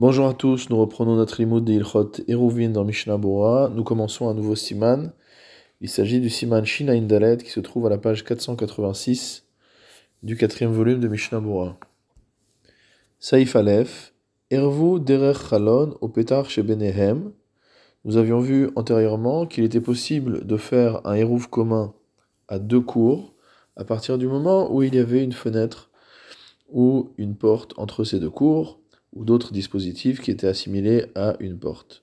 Bonjour à tous, nous reprenons notre limoud de Ilchot Eruvin dans Mishnah Bora. Nous commençons un nouveau siman. Il s'agit du siman Shina Indalet qui se trouve à la page 486 du quatrième volume de Mishnah Bora. Saif Aleph, Ervu Derer Chalon au Petar chez Benehem. Nous avions vu antérieurement qu'il était possible de faire un Eruv commun à deux cours à partir du moment où il y avait une fenêtre ou une porte entre ces deux cours ou d'autres dispositifs qui étaient assimilés à une porte.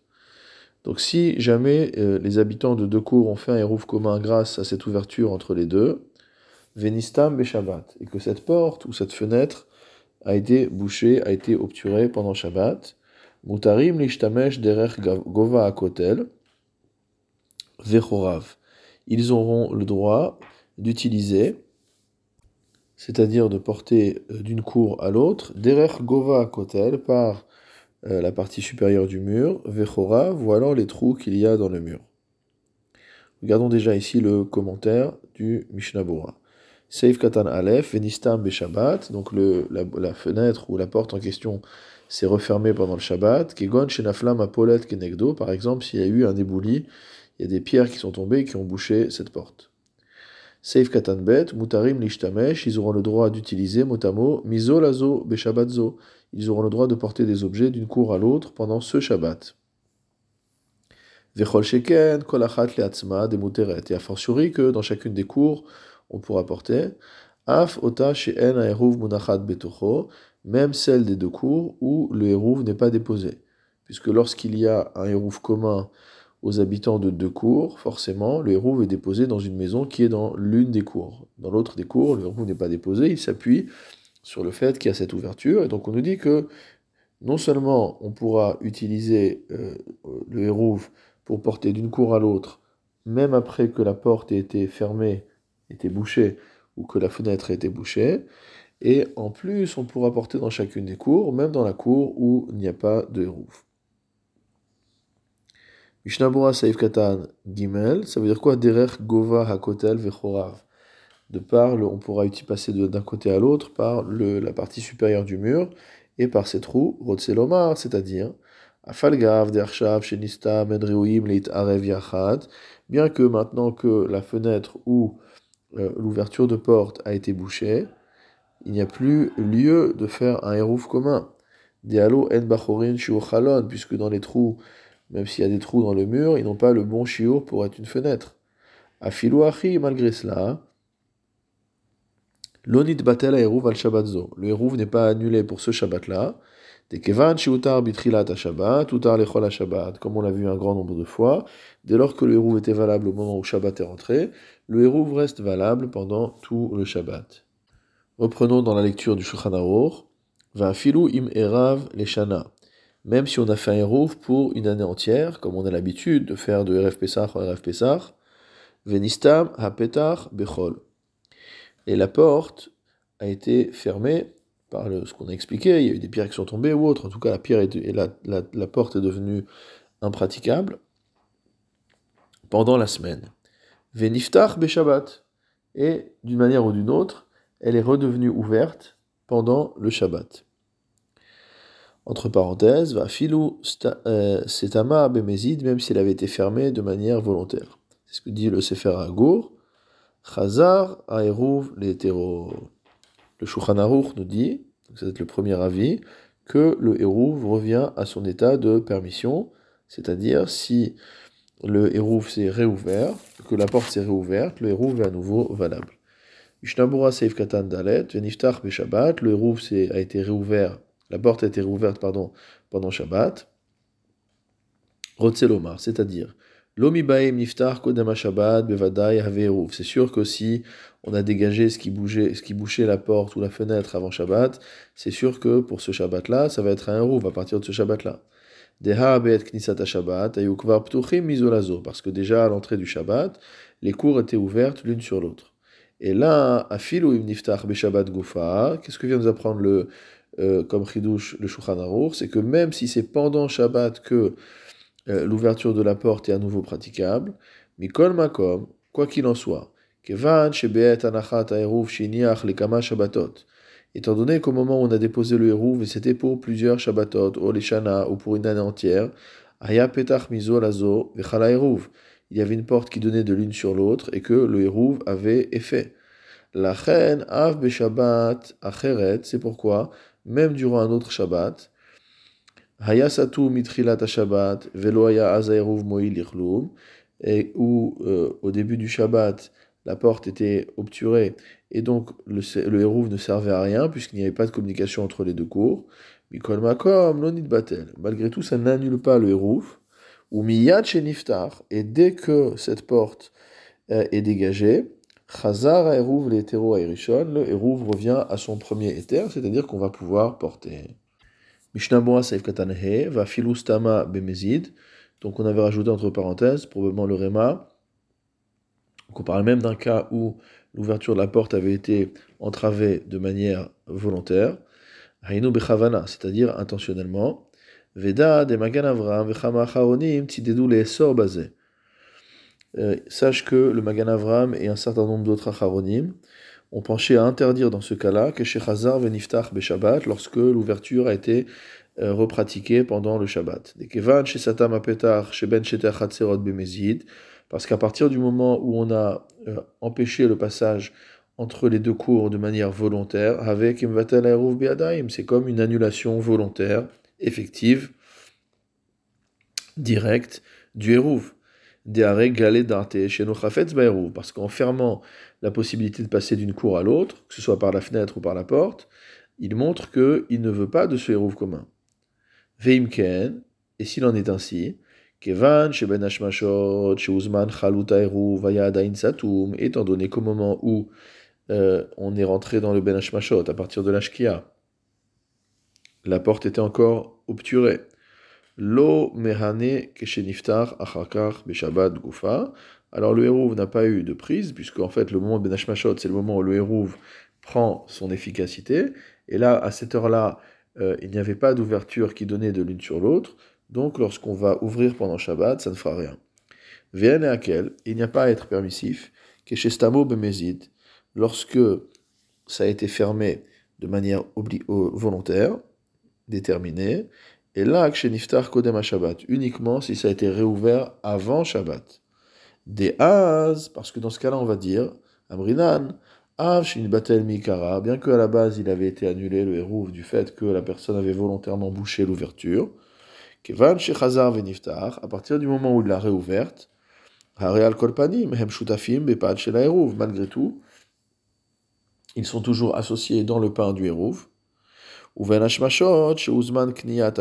Donc si jamais euh, les habitants de deux cours ont fait un hérouf commun grâce à cette ouverture entre les deux, Venistam Shabbat, et que cette porte ou cette fenêtre a été bouchée, a été obturée pendant Shabbat, Mutarim lishtamesh derer gova akotel, vechorav. Ils auront le droit d'utiliser c'est-à-dire de porter euh, d'une cour à l'autre, derer gova kotel, par euh, la partie supérieure du mur, vechora, voilà les trous qu'il y a dans le mur. Regardons déjà ici le commentaire du Mishnah. Seif katan alef, venistam beshabbat, donc la, fenêtre ou la porte en question s'est refermée pendant le Shabbat, kegon shenaflam apolet kenegdo, par exemple s'il y a eu un éboulis, il y a des pierres qui sont tombées et qui ont bouché cette porte. Seif katanbet, mutarim lishtamesh, ils auront le droit d'utiliser motamo, miso lazo beshabbatzo. Ils auront le droit de porter des objets d'une cour à l'autre pendant ce Shabbat. Vechol sheken, kolachat leatzma, demuteret. Et a fortiori que dans chacune des cours, on pourra porter. Af ota she'en aeruv munachat betocho, même celle des deux cours où le hérouv n'est pas déposé. Puisque lorsqu'il y a un hérouv commun aux habitants de deux cours, forcément, le hérouve est déposé dans une maison qui est dans l'une des cours. Dans l'autre des cours, le hérouve n'est pas déposé, il s'appuie sur le fait qu'il y a cette ouverture. Et donc on nous dit que non seulement on pourra utiliser euh, le hérouve pour porter d'une cour à l'autre, même après que la porte ait été fermée, été bouchée, ou que la fenêtre ait été bouchée, et en plus on pourra porter dans chacune des cours, même dans la cour où il n'y a pas de hérouve. Mishnabura Saif Katan Gimel, ça veut dire quoi Derer Gova Hakotel Vechorav? De par, le, on pourra passer d'un côté à l'autre par le, la partie supérieure du mur et par ces trous, Rotselomar, c'est-à-dire Afalgav, Dershav, Shenista, Medreuim, Leit Arev Yachad, bien que maintenant que la fenêtre ou euh, l'ouverture de porte a été bouchée, il n'y a plus lieu de faire un hérouf commun. Dialo en bachorin chalon, puisque dans les trous même s'il y a des trous dans le mur, ils n'ont pas le bon chiour pour être une fenêtre. Afilouachi, malgré cela, l'onit batel al shabbatzo. Le hérouv n'est pas annulé pour ce Shabbat-là. Kevan shiutar bitrilat Shabbat, utar lechol Shabbat, comme on l'a vu un grand nombre de fois. Dès lors que le hérouv était valable au moment où Shabbat est rentré, le hérouv reste valable pendant tout le Shabbat. Reprenons dans la lecture du Shulchan Aruch. Va filou im erav leshana même si on a fait un Eruv pour une année entière, comme on a l'habitude de faire de RF Pesach en RF Pesach, Venistam hapetar bechol. Et la porte a été fermée par ce qu'on a expliqué, il y a eu des pierres qui sont tombées ou autre, en tout cas la, porte est devenue impraticable pendant la semaine. Veniftach beshabbat. Et d'une manière ou d'une autre, elle est redevenue ouverte pendant le Shabbat entre parenthèses, va filou euh, setama bemezid, même s'il avait été fermé de manière volontaire. C'est ce que dit le Sefer Agour. Chazar aeruv l'hétéro. Le Shulchan nous dit, c'est le premier avis, que le hérouv revient à son état de permission, c'est-à-dire si le hérouv s'est réouvert, que la porte s'est réouverte, le hérouv est à nouveau valable. Mishnabura Seif Katan Dalet, Veniftach Beshabbat, le a été réouvert la porte a été rouverte pendant Shabbat. Rotzelomar, c'est-à-dire Shabbat C'est sûr que si on a dégagé ce qui, bougeait, ce qui bouchait la porte ou la fenêtre avant Shabbat, c'est sûr que pour ce Shabbat-là, ça va être un rouv à partir de ce Shabbat-là. Parce que déjà à l'entrée du Shabbat, les cours étaient ouvertes l'une sur l'autre. Et là, Afilu im niftach Shabbat gufa, qu'est-ce que vient nous apprendre le, euh, comme Chidouche le Shulchan Aruch, c'est que même si c'est pendant Shabbat que euh, l'ouverture de la porte est à nouveau praticable, Mikol Makom, quoi qu'il en soit, Kevan Shebeet Anachat Aeruv Shiniach Lekama Shabbatot, Étant donné qu'au moment où on a déposé le hérouv, et c'était pour plusieurs Shabbatot, ou les ou pour une année entière, Aya Petach Mizo Lazo, Vechala hérouv. Il y avait une porte qui donnait de l'une sur l'autre et que le hérouv avait effet. La reine Av Beshabbat Acheret, c'est pourquoi, même durant un autre Shabbat, Hayasatu Mitrilat Shabbat, Veloaya Azaeruv Moïl et où euh, au début du Shabbat, la porte était obturée et donc le, le ne servait à rien puisqu'il n'y avait pas de communication entre les deux cours. Mikol Makom, Lonit Batel. Malgré tout, ça n'annule pas le Hérouv. Ou Miyad Niftar, et dès que cette porte euh, est dégagée, Chazar Hérouv l'hétéro Erishon, le Hérouv revient à son premier éther, c'est-à-dire qu'on va pouvoir porter. Mishnah Boa Saif Katanhe, va Filustama Bemezid. Donc on avait rajouté entre parenthèses, probablement le. Donc on parle même d'un cas où l'ouverture de la porte avait été entravée de manière volontaire. Hainu Bechavana, c'est-à-dire intentionnellement. Veda de Avram, Vechama Tidedou les. Euh, sache que le Magan Avram et un certain nombre d'autres Acharonim ont penché à interdire dans ce cas-là que chez Chazar Veniftach Beshabbat, lorsque l'ouverture a été euh, repratiquée pendant le Shabbat. Chez Satam chez Ben parce qu'à partir du moment où on a euh, empêché le passage entre les deux cours de manière volontaire, avec Imvatel Aeruv Beadaim, c'est comme une annulation volontaire effective, directe du Hérouv. Parce qu'en fermant la possibilité de passer d'une cour à l'autre, que ce soit par la fenêtre ou par la porte, il montre qu'il ne veut pas de ce Hérouv commun. Veimken, et s'il en est ainsi, Kevan, Ben Hashmashot, Uzman, Chaluta Vayada Satum, étant donné qu'au moment où euh, on est rentré dans le Ben Hashmashot, à partir de l'Ashkia, la porte était encore obturée. Lo mehane kesheniftar achakar beshabbat gufa. Alors le hérouv n'a pas eu de prise, puisque en fait le moment de c'est le moment où le hérouv prend son efficacité. Et là, à cette heure-là, euh, il n'y avait pas d'ouverture qui donnait de l'une sur l'autre. Donc lorsqu'on va ouvrir pendant Shabbat, ça ne fera rien. Vienne et quel il n'y a pas à être permissif, keshestamo bemezid, lorsque ça a été fermé de manière volontaire, déterminé. Et là, Niftar Kodem Shabbat, uniquement si ça a été réouvert avant Shabbat. Des Az, parce que dans ce cas-là, on va dire, Amrinan, Av Batel Mikara, bien qu'à la base il avait été annulé, le hérouv, du fait que la personne avait volontairement bouché l'ouverture. Kevan Shechazar Veniftar, à partir du moment où il l'a réouverte, Hareal Kolpanim, Hem Shutafim, Bepad Shela malgré tout, ils sont toujours associés dans le pain du hérouv. Ou Ben chez Uzman Kniyat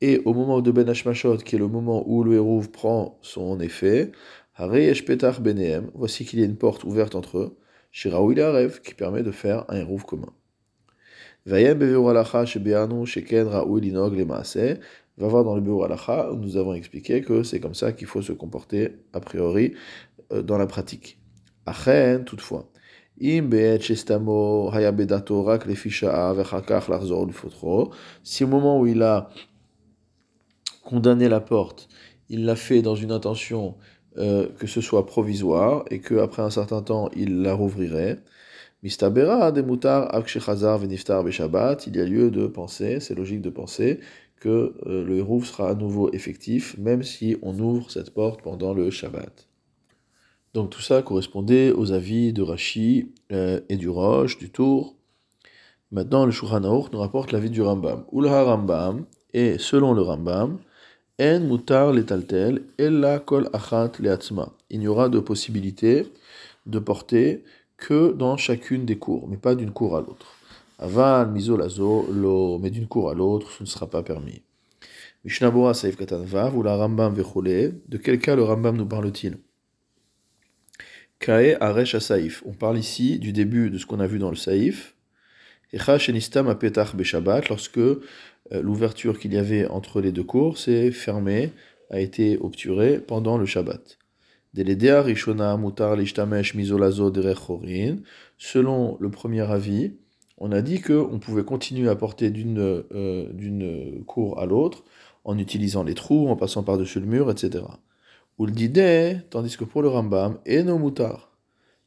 et au moment de Ben Hashmashot, qui est le moment où le Hérouv prend son effet, Hareyesh Petach Benehem, voici qu'il y a une porte ouverte entre eux, chez Raoul Arev, qui permet de faire un Hérouv commun. Vayem Beveur Alacha chez Beanu, chez Ken Raoul Inog les Maaseh, va voir dans le Alacha, où nous avons expliqué que c'est comme ça qu'il faut se comporter, a priori, dans la pratique. Achen, toutefois. Si au moment où il a condamné la porte, il l'a fait dans une intention euh, que ce soit provisoire et qu'après un certain temps il la rouvrirait, il y a lieu de penser, c'est logique de penser que euh, le rouvre sera à nouveau effectif, même si on ouvre cette porte pendant le Shabbat. Donc tout ça correspondait aux avis de Rashi euh, et du Roche, du Tour. Maintenant, le Shulchan nous rapporte l'avis du Rambam. Ulha Rambam, et selon le Rambam, En mutar letaltel, ella kol achat leatzma. Il n'y aura de possibilité de porter que dans chacune des cours, mais pas d'une cour à l'autre. Aval, misolazo, lo, mais d'une cour à l'autre, ce ne sera pas permis. Mishnabura saif katan ou la Rambam vechole. De quel cas le Rambam nous parle-t-il? Kae Aresh Saïf. On parle ici du début de ce qu'on a vu dans le Saïf. Echa Shenistam a Petach Beshabbat, lorsque euh, l'ouverture qu'il y avait entre les deux cours s'est fermée, a été obturée pendant le Shabbat. Selon le premier avis, on a dit qu'on pouvait continuer à porter euh, d'une cour à l'autre en utilisant les trous, en passant par-dessus le mur, etc. Ou le didé, tandis que pour le Rambam, et no mutar,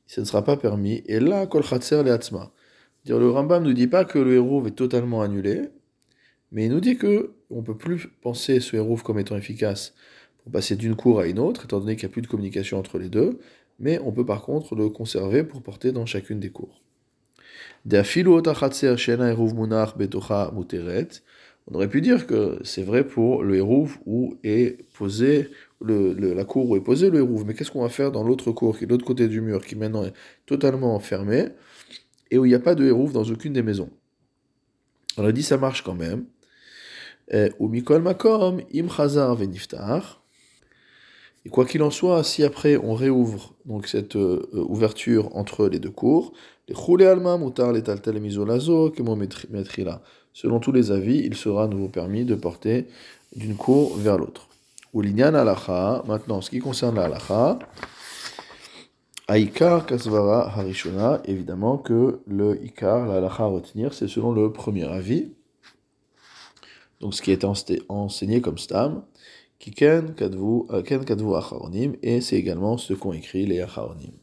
ce ne sera pas permis, et là, kol le Le Rambam ne dit pas que le hérouv est totalement annulé, mais il nous dit que on peut plus penser ce hérouv comme étant efficace pour passer d'une cour à une autre, étant donné qu'il n'y a plus de communication entre les deux, mais on peut par contre le conserver pour porter dans chacune des cours. On aurait pu dire que c'est vrai pour le hérouv où est posé la cour où est posé le hérouv. Mais qu'est-ce qu'on va faire dans l'autre cour qui est de l'autre côté du mur, qui maintenant est totalement fermé, et où il n'y a pas de hérouv dans aucune des maisons? On a dit ça marche quand même. Ou mikol makom im veniftar. Et quoi qu'il en soit, si après on réouvre donc cette euh, ouverture entre les deux cours, les choulé alma mutar les taltel misolazo là. Selon tous les avis, il sera à nouveau permis de porter d'une cour vers l'autre. Ou l'inyan maintenant, ce qui concerne la alacha, Aïkar kasvara harishona, évidemment que le ikar, la à retenir, c'est selon le premier avis. Donc ce qui est enseigné comme stam, qui ken kadvu acharonim, et c'est également ce qu'ont écrit les acharonim.